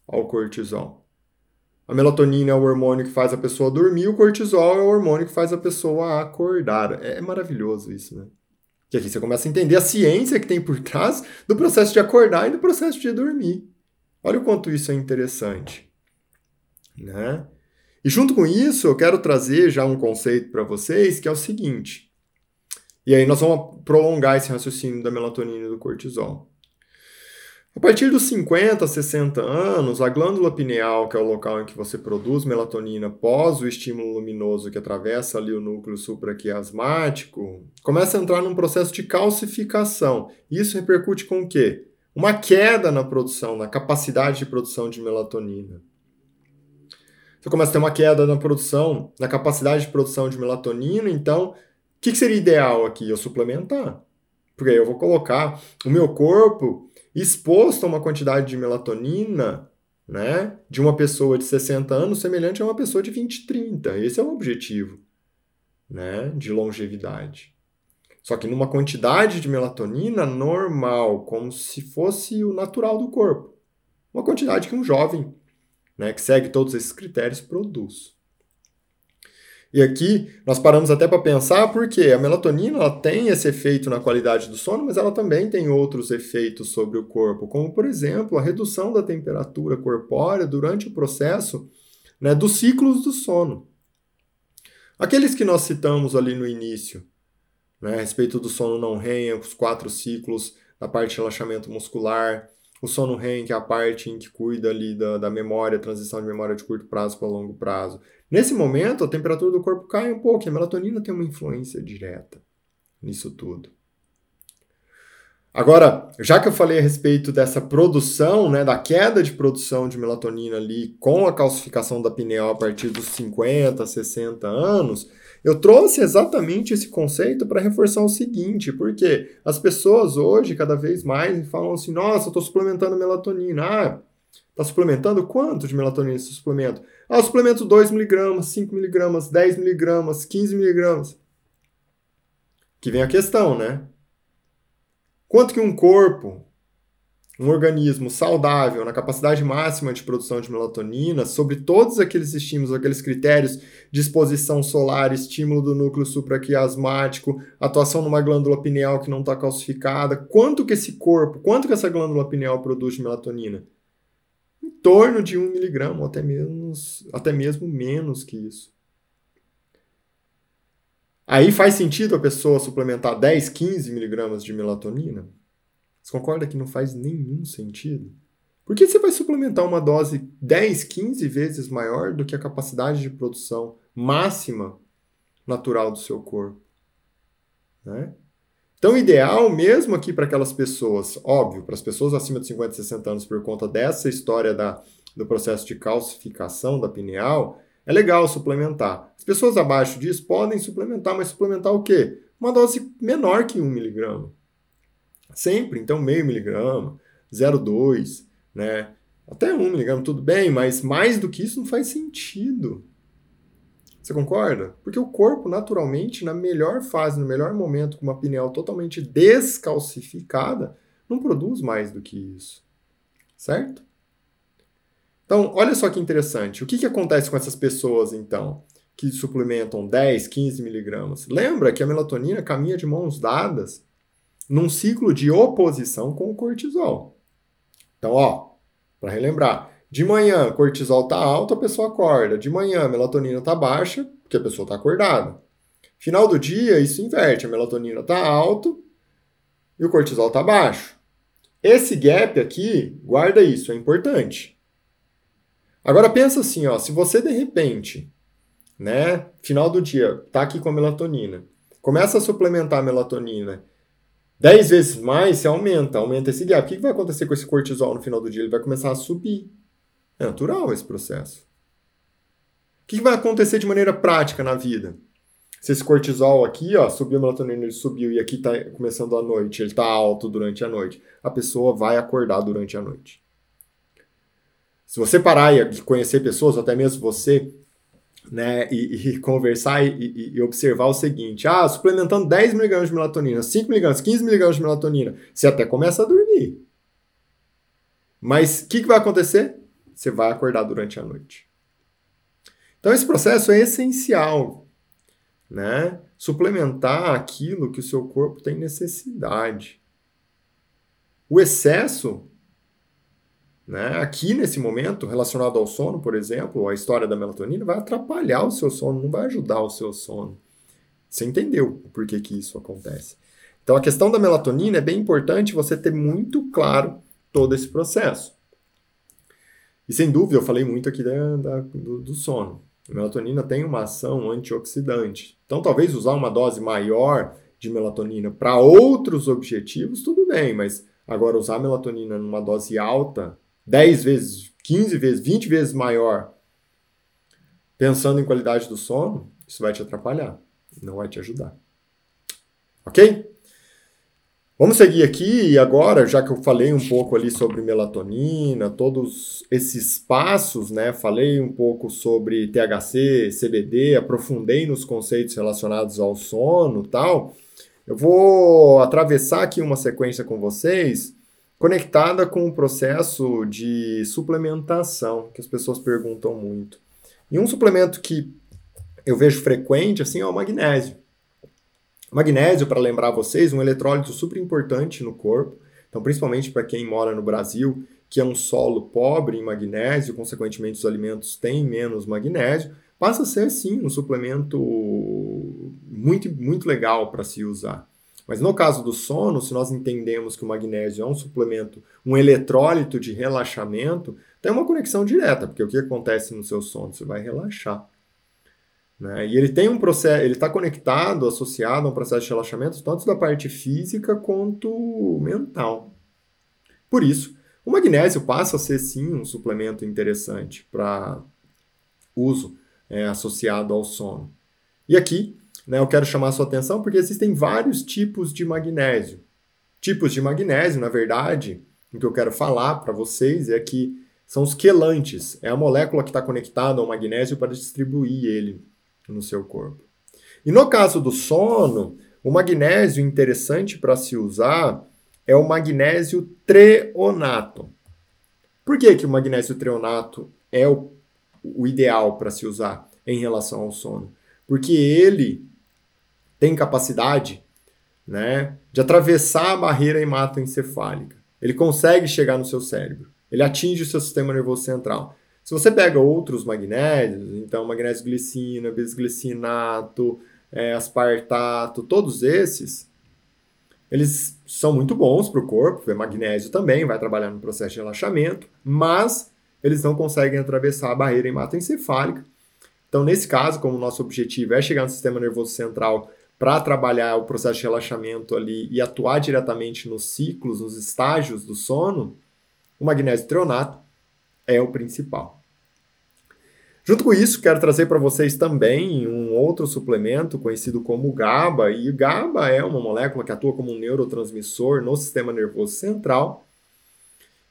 ao cortisol. A melatonina é o hormônio que faz a pessoa dormir, o cortisol é o hormônio que faz a pessoa acordar. É maravilhoso isso, né? Que aqui você começa a entender a ciência que tem por trás do processo de acordar e do processo de dormir. Olha o quanto isso é interessante, né? E junto com isso, eu quero trazer já um conceito para vocês que é o seguinte. E aí nós vamos prolongar esse raciocínio da melatonina e do cortisol. A partir dos 50, 60 anos, a glândula pineal, que é o local em que você produz melatonina pós o estímulo luminoso que atravessa ali o núcleo supraquiasmático, começa a entrar num processo de calcificação. Isso repercute com o quê? Uma queda na produção, na capacidade de produção de melatonina você começa a ter uma queda na produção, na capacidade de produção de melatonina, então o que, que seria ideal aqui? Eu suplementar. Porque aí eu vou colocar o meu corpo exposto a uma quantidade de melatonina né, de uma pessoa de 60 anos semelhante a uma pessoa de 20, 30. Esse é o objetivo né, de longevidade. Só que numa quantidade de melatonina normal, como se fosse o natural do corpo. Uma quantidade que um jovem né, que segue todos esses critérios, produz. E aqui nós paramos até para pensar porque a melatonina ela tem esse efeito na qualidade do sono, mas ela também tem outros efeitos sobre o corpo, como por exemplo a redução da temperatura corpórea durante o processo né, dos ciclos do sono. Aqueles que nós citamos ali no início, né, a respeito do sono não REM, os quatro ciclos da parte de relaxamento muscular, o sono REM, que é a parte em que cuida ali da, da memória, transição de memória de curto prazo para longo prazo. Nesse momento, a temperatura do corpo cai um pouco, e a melatonina tem uma influência direta nisso tudo. Agora, já que eu falei a respeito dessa produção, né, da queda de produção de melatonina ali com a calcificação da pineal a partir dos 50, 60 anos, eu trouxe exatamente esse conceito para reforçar o seguinte, porque as pessoas hoje, cada vez mais, falam assim: nossa, eu estou suplementando melatonina. Ah, está suplementando quanto de melatonina esse suplemento? Ah, eu suplemento 2mg, 5mg, 10mg, 15mg. Que vem a questão, né? Quanto que um corpo um organismo saudável, na capacidade máxima de produção de melatonina, sobre todos aqueles estímulos, aqueles critérios de exposição solar, estímulo do núcleo supraquiasmático, atuação numa glândula pineal que não está calcificada, quanto que esse corpo, quanto que essa glândula pineal produz de melatonina? Em torno de 1 miligrama, até, menos, até mesmo menos que isso. Aí faz sentido a pessoa suplementar 10, 15 miligramas de melatonina? Você concorda que não faz nenhum sentido? Por que você vai suplementar uma dose 10, 15 vezes maior do que a capacidade de produção máxima natural do seu corpo? Né? Então, ideal mesmo aqui para aquelas pessoas, óbvio, para as pessoas acima de 50, 60 anos, por conta dessa história da, do processo de calcificação da pineal, é legal suplementar. As pessoas abaixo disso podem suplementar, mas suplementar o quê? Uma dose menor que 1 miligrama. Sempre, então, meio miligrama, 0,2, né? Até 1 miligrama, tudo bem, mas mais do que isso não faz sentido. Você concorda? Porque o corpo, naturalmente, na melhor fase, no melhor momento, com uma pineal totalmente descalcificada, não produz mais do que isso. Certo? Então, olha só que interessante. O que, que acontece com essas pessoas, então, que suplementam 10, 15 miligramas? Lembra que a melatonina caminha de mãos dadas num ciclo de oposição com o cortisol. Então, ó, para relembrar, De manhã, cortisol está alto, a pessoa acorda. De manhã, a melatonina está baixa, porque a pessoa está acordada. Final do dia, isso inverte. A melatonina está alto e o cortisol está baixo. Esse gap aqui, guarda isso, é importante. Agora pensa assim, ó, se você de repente, né, final do dia, tá aqui com a melatonina, começa a suplementar a melatonina 10 vezes mais, você aumenta, aumenta esse gap. O que vai acontecer com esse cortisol no final do dia? Ele vai começar a subir. É natural esse processo. O que vai acontecer de maneira prática na vida? Se esse cortisol aqui, ó, subiu a melatonina, ele subiu e aqui está começando a noite, ele está alto durante a noite, a pessoa vai acordar durante a noite. Se você parar e conhecer pessoas, até mesmo você, né, e, e <laughs> conversar e, e, observar o seguinte: ah, suplementando 10 mg de melatonina, 5 mg, 15 mg de melatonina, você até começa a dormir. Mas o que, que vai acontecer? Você vai acordar durante a noite. Então, esse processo é essencial né? Suplementar aquilo que o seu corpo tem necessidade. O excesso, né, aqui nesse momento, relacionado ao sono, por exemplo, a história da melatonina, vai atrapalhar o seu sono, não vai ajudar o seu sono. Você entendeu o porquê que isso acontece. Então, a questão da melatonina é bem importante você ter muito claro todo esse processo. E sem dúvida, eu falei muito aqui da, da do, do sono. A melatonina tem uma ação antioxidante. Então, talvez usar uma dose maior de melatonina para outros objetivos, tudo bem, mas agora usar melatonina numa dose alta, 10 vezes, 15 vezes, 20 vezes maior, pensando em qualidade do sono, isso vai te atrapalhar, não vai te ajudar. Ok? Vamos seguir aqui e agora, já que eu falei um pouco ali sobre melatonina, todos esses passos, né? Falei um pouco sobre THC, CBD, aprofundei nos conceitos relacionados ao sono, tal. Eu vou atravessar aqui uma sequência com vocês conectada com o processo de suplementação, que as pessoas perguntam muito. E um suplemento que eu vejo frequente assim é o magnésio. Magnésio, para lembrar vocês, um eletrólito super importante no corpo. Então, principalmente para quem mora no Brasil, que é um solo pobre em magnésio, consequentemente os alimentos têm menos magnésio, passa a ser sim um suplemento muito, muito legal para se usar. Mas no caso do sono, se nós entendemos que o magnésio é um suplemento, um eletrólito de relaxamento, tem uma conexão direta, porque o que acontece no seu sono? Você vai relaxar. Né? E ele tem um processo, ele está conectado, associado a um processo de relaxamento, tanto da parte física quanto mental. Por isso, o magnésio passa a ser sim um suplemento interessante para uso é, associado ao sono. E aqui, né, eu quero chamar a sua atenção porque existem vários tipos de magnésio. Tipos de magnésio, na verdade, o que eu quero falar para vocês é que são os quelantes, é a molécula que está conectada ao magnésio para distribuir ele no seu corpo. E no caso do sono, o magnésio interessante para se usar é o magnésio treonato. Por que, que o magnésio treonato é o, o ideal para se usar em relação ao sono? Porque ele tem capacidade né, de atravessar a barreira hematoencefálica. Ele consegue chegar no seu cérebro. Ele atinge o seu sistema nervoso central. Se você pega outros magnésios, então magnésio glicina, bisglicinato, é, aspartato, todos esses, eles são muito bons para o corpo, é magnésio também, vai trabalhar no processo de relaxamento, mas eles não conseguem atravessar a barreira hematoencefálica. Então, nesse caso, como o nosso objetivo é chegar no sistema nervoso central para trabalhar o processo de relaxamento ali e atuar diretamente nos ciclos, nos estágios do sono, o magnésio treonato é o principal. Junto com isso, quero trazer para vocês também um outro suplemento conhecido como GABA. E GABA é uma molécula que atua como um neurotransmissor no sistema nervoso central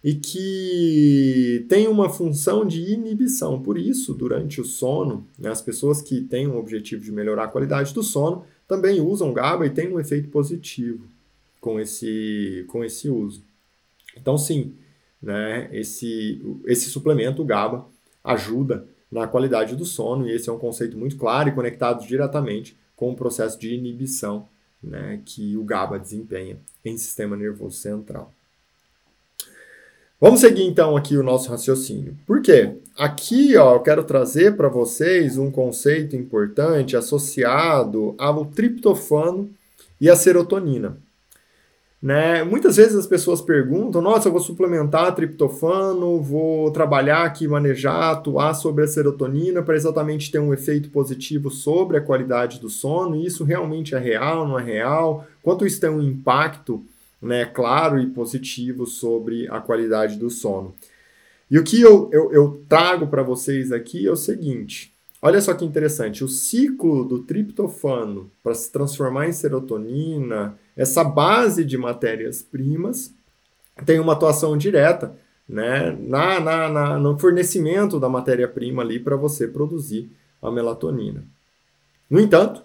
e que tem uma função de inibição. Por isso, durante o sono, né, as pessoas que têm o objetivo de melhorar a qualidade do sono também usam GABA e tem um efeito positivo com esse, com esse uso. Então, sim, né, esse, esse suplemento, o GABA, ajuda na qualidade do sono, e esse é um conceito muito claro e conectado diretamente com o processo de inibição né, que o GABA desempenha em sistema nervoso central. Vamos seguir então aqui o nosso raciocínio. Por quê? Aqui ó, eu quero trazer para vocês um conceito importante associado ao triptofano e à serotonina. Né? Muitas vezes as pessoas perguntam: nossa, eu vou suplementar triptofano, vou trabalhar aqui, manejar, atuar sobre a serotonina para exatamente ter um efeito positivo sobre a qualidade do sono. E isso realmente é real, não é real? Quanto isso tem um impacto né, claro e positivo sobre a qualidade do sono? E o que eu, eu, eu trago para vocês aqui é o seguinte: olha só que interessante, o ciclo do triptofano para se transformar em serotonina essa base de matérias-primas tem uma atuação direta né, na, na, na no fornecimento da matéria-prima ali para você produzir a melatonina. No entanto,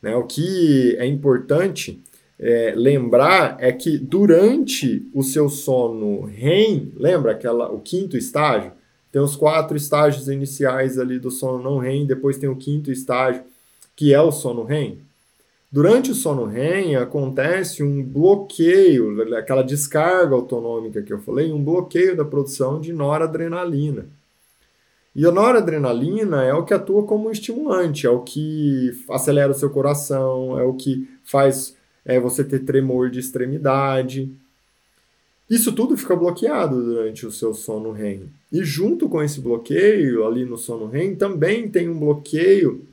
né, o que é importante é, lembrar é que durante o seu sono REM, lembra aquela, o quinto estágio? Tem os quatro estágios iniciais ali do sono não REM, depois tem o quinto estágio, que é o sono REM. Durante o sono REM acontece um bloqueio, aquela descarga autonômica que eu falei, um bloqueio da produção de noradrenalina. E a noradrenalina é o que atua como estimulante, é o que acelera o seu coração, é o que faz é, você ter tremor de extremidade. Isso tudo fica bloqueado durante o seu sono REM. E junto com esse bloqueio ali no sono REM também tem um bloqueio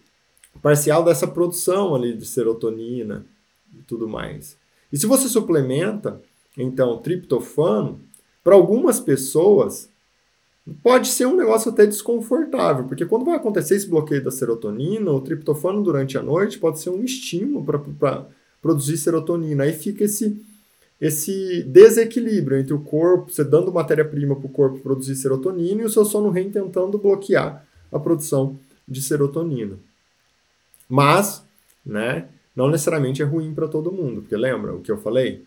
parcial dessa produção ali de serotonina e tudo mais. E se você suplementa, então, triptofano, para algumas pessoas pode ser um negócio até desconfortável, porque quando vai acontecer esse bloqueio da serotonina, o triptofano durante a noite pode ser um estímulo para produzir serotonina. Aí fica esse, esse desequilíbrio entre o corpo, você dando matéria-prima para o corpo produzir serotonina e o seu sono REM tentando bloquear a produção de serotonina. Mas, né, não necessariamente é ruim para todo mundo, porque lembra o que eu falei?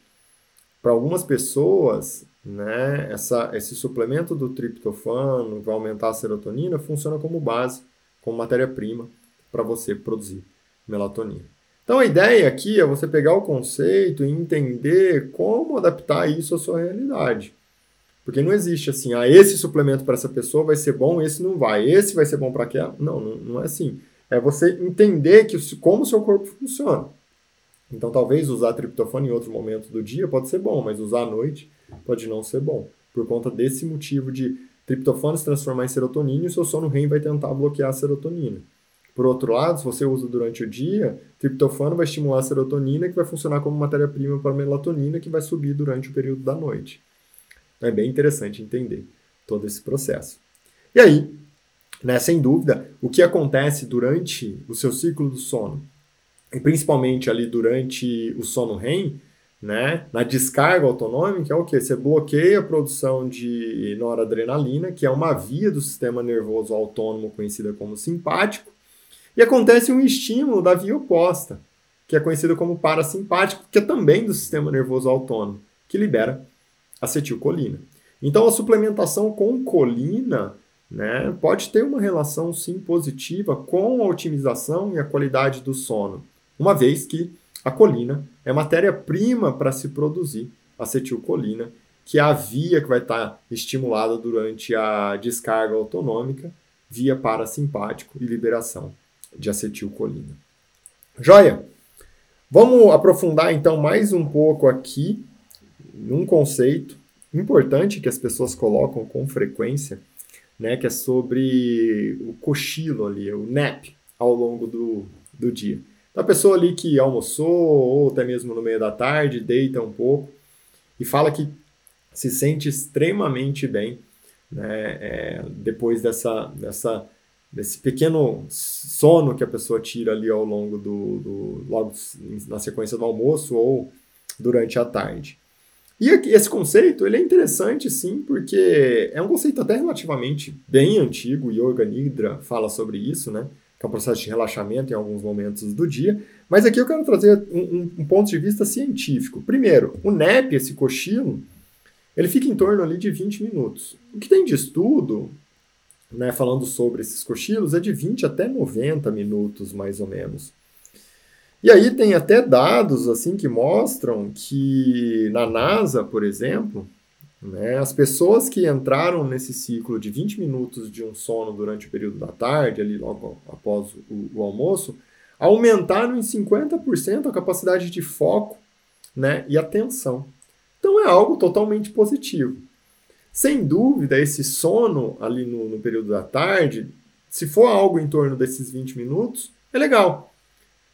Para algumas pessoas, né, essa, esse suplemento do triptofano vai aumentar a serotonina, funciona como base, como matéria-prima para você produzir melatonina. Então a ideia aqui é você pegar o conceito e entender como adaptar isso à sua realidade. Porque não existe assim, ah, esse suplemento para essa pessoa vai ser bom, esse não vai, esse vai ser bom para aquela. Não, não, não é assim. É você entender que, como o seu corpo funciona. Então, talvez usar triptofano em outro momento do dia pode ser bom, mas usar à noite pode não ser bom. Por conta desse motivo de triptofano se transformar em serotonina e o seu sono REM vai tentar bloquear a serotonina. Por outro lado, se você usa durante o dia, triptofano vai estimular a serotonina, que vai funcionar como matéria-prima para a melatonina, que vai subir durante o período da noite. Então, é bem interessante entender todo esse processo. E aí, né? Sem dúvida, o que acontece durante o seu ciclo do sono, e principalmente ali durante o sono REM, né? na descarga autonômica, é o que? Você bloqueia a produção de noradrenalina, que é uma via do sistema nervoso autônomo conhecida como simpático, e acontece um estímulo da via oposta, que é conhecida como parasimpático, que é também do sistema nervoso autônomo, que libera acetilcolina. Então, a suplementação com colina né, pode ter uma relação sim positiva com a otimização e a qualidade do sono, uma vez que a colina é matéria-prima para se produzir acetilcolina, que é a via que vai estar estimulada durante a descarga autonômica via parasimpático e liberação de acetilcolina. Joia! Vamos aprofundar então mais um pouco aqui num conceito importante que as pessoas colocam com frequência, né, que é sobre o cochilo ali, o nap ao longo do, do dia. A pessoa ali que almoçou, ou até mesmo no meio da tarde, deita um pouco e fala que se sente extremamente bem né, é, depois dessa, dessa, desse pequeno sono que a pessoa tira ali ao longo do, do logo na sequência do almoço ou durante a tarde. E esse conceito ele é interessante, sim, porque é um conceito até relativamente bem antigo, Yoga Nidra fala sobre isso, né? Que é um processo de relaxamento em alguns momentos do dia. Mas aqui eu quero trazer um, um ponto de vista científico. Primeiro, o NEP, esse cochilo, ele fica em torno ali de 20 minutos. O que tem de estudo, né, falando sobre esses cochilos, é de 20 até 90 minutos, mais ou menos. E aí tem até dados assim que mostram que na NASA, por exemplo, Né? As pessoas que entraram nesse ciclo de 20 minutos de um sono durante o período da tarde, ali logo após o, o almoço, aumentaram em 50% a capacidade de foco né, e atenção. Então é algo totalmente positivo. Sem dúvida, esse sono ali no, no período da tarde, se for algo em torno desses 20 minutos, é legal.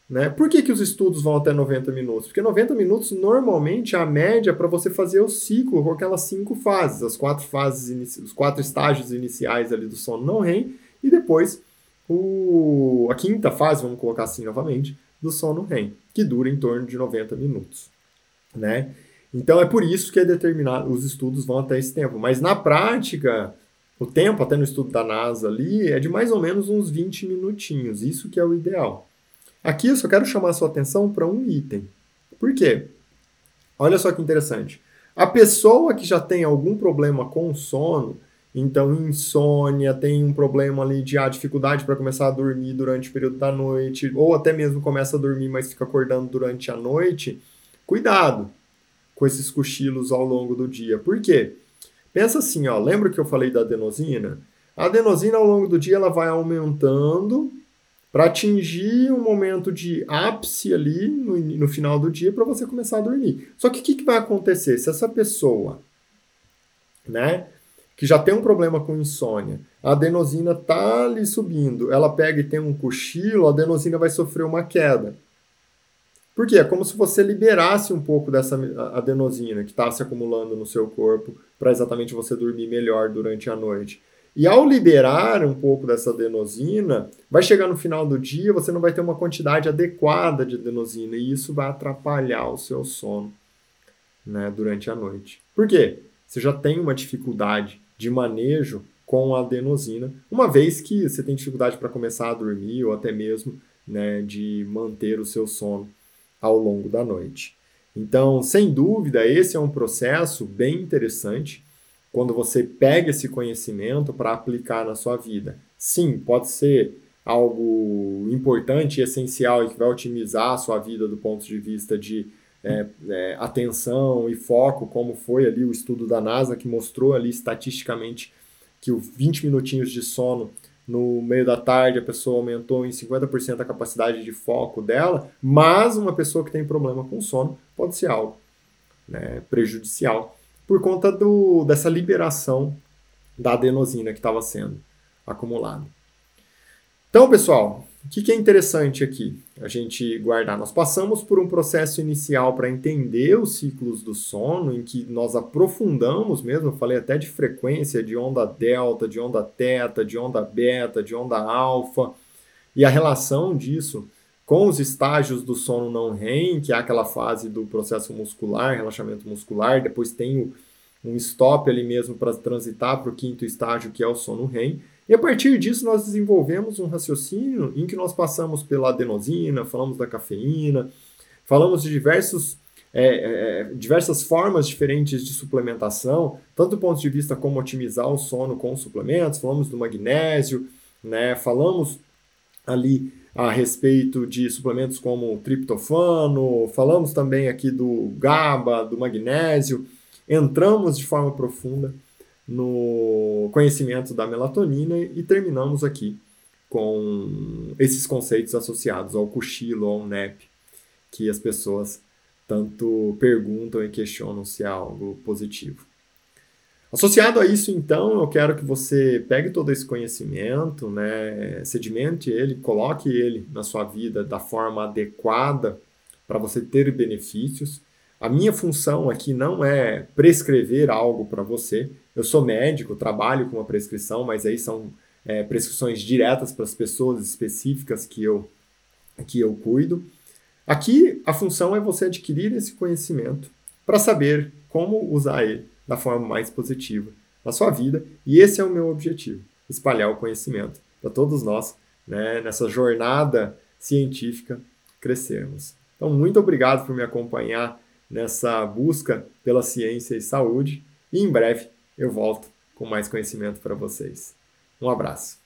Né? Por que, que os estudos vão até 90 minutos? Porque 90 minutos normalmente é a média para você fazer o ciclo com aquelas cinco fases, as quatro fases, os quatro estágios iniciais ali do sono não REM e depois o, a quinta fase, vamos colocar assim novamente, do sono REM, que dura em torno de 90 minutos. Né? Então é por isso que é determinado, os estudos vão até esse tempo. Mas na prática, o tempo, até no estudo da NASA ali, é de mais ou menos uns 20 minutinhos. Isso que é o ideal. Aqui eu só quero chamar a sua atenção para um item. Por quê? Olha só que interessante. A pessoa que já tem algum problema com sono, então insônia, tem um problema ali de ah, dificuldade para começar a dormir durante o período da noite, ou até mesmo começa a dormir, mas fica acordando durante a noite, cuidado com esses cochilos ao longo do dia. Por quê? Pensa assim, ó, lembra que eu falei da adenosina? A adenosina ao longo do dia ela vai aumentando para atingir um momento de ápice ali no, no final do dia para você começar a dormir. Só que o que, que vai acontecer? Se essa pessoa, né, que já tem um problema com insônia, a adenosina tá ali subindo, ela pega e tem um cochilo, a adenosina vai sofrer uma queda. Por quê? É como se você liberasse um pouco dessa adenosina que está se acumulando no seu corpo para exatamente você dormir melhor durante a noite. E ao liberar um pouco dessa adenosina, vai chegar no final do dia, você não vai ter uma quantidade adequada de adenosina e isso vai atrapalhar o seu sono né, durante a noite. Por quê? Você já tem uma dificuldade de manejo com a adenosina, uma vez que você tem dificuldade para começar a dormir ou até mesmo né, de manter o seu sono ao longo da noite. Então, sem dúvida, esse é um processo bem interessante quando você pega esse conhecimento para aplicar na sua vida. Sim, pode ser algo importante e essencial e que vai otimizar a sua vida do ponto de vista de é, é, atenção e foco, como foi ali o estudo da NASA que mostrou ali estatisticamente que os 20 minutinhos de sono no meio da tarde a pessoa aumentou em 50% a capacidade de foco dela, mas uma pessoa que tem problema com sono pode ser algo né, prejudicial por conta do, dessa liberação da adenosina que estava sendo acumulada. Então, pessoal, o que, que é interessante aqui a gente guardar? Nós passamos por um processo inicial para entender os ciclos do sono, em que nós aprofundamos mesmo, eu falei até de frequência, de onda delta, de onda teta, de onda beta, de onda alfa, e a relação disso com os estágios do sono não REM, que é aquela fase do processo muscular, relaxamento muscular, depois tem um stop ali mesmo para transitar para o quinto estágio, que é o sono REM. E a partir disso nós desenvolvemos um raciocínio em que nós passamos pela adenosina, falamos da cafeína, falamos de diversos, é, é, é diversas formas diferentes de suplementação, tanto do ponto de vista como otimizar o sono com suplementos, falamos do magnésio, né, falamos ali a respeito de suplementos como triptofano, falamos também aqui do GABA, do magnésio, entramos de forma profunda no conhecimento da melatonina e terminamos aqui com esses conceitos associados ao cochilo, ao NEP, que as pessoas tanto perguntam e questionam se é algo positivo. Associado a isso, então, eu quero que você pegue todo esse conhecimento, né, sedimente ele, coloque ele na sua vida da forma adequada para você ter benefícios. A minha função aqui não é prescrever algo para você. Eu sou médico, trabalho com uma prescrição, mas aí são é, prescrições diretas para as pessoas específicas que eu, que eu cuido. Aqui a função é você adquirir esse conhecimento para saber como usar ele da forma mais positiva na sua vida. E esse é o meu objetivo: espalhar o conhecimento para todos nós, né, nessa jornada científica, crescermos. Então, muito obrigado por me acompanhar nessa busca pela ciência e saúde. E em breve eu volto com mais conhecimento para vocês. Um abraço.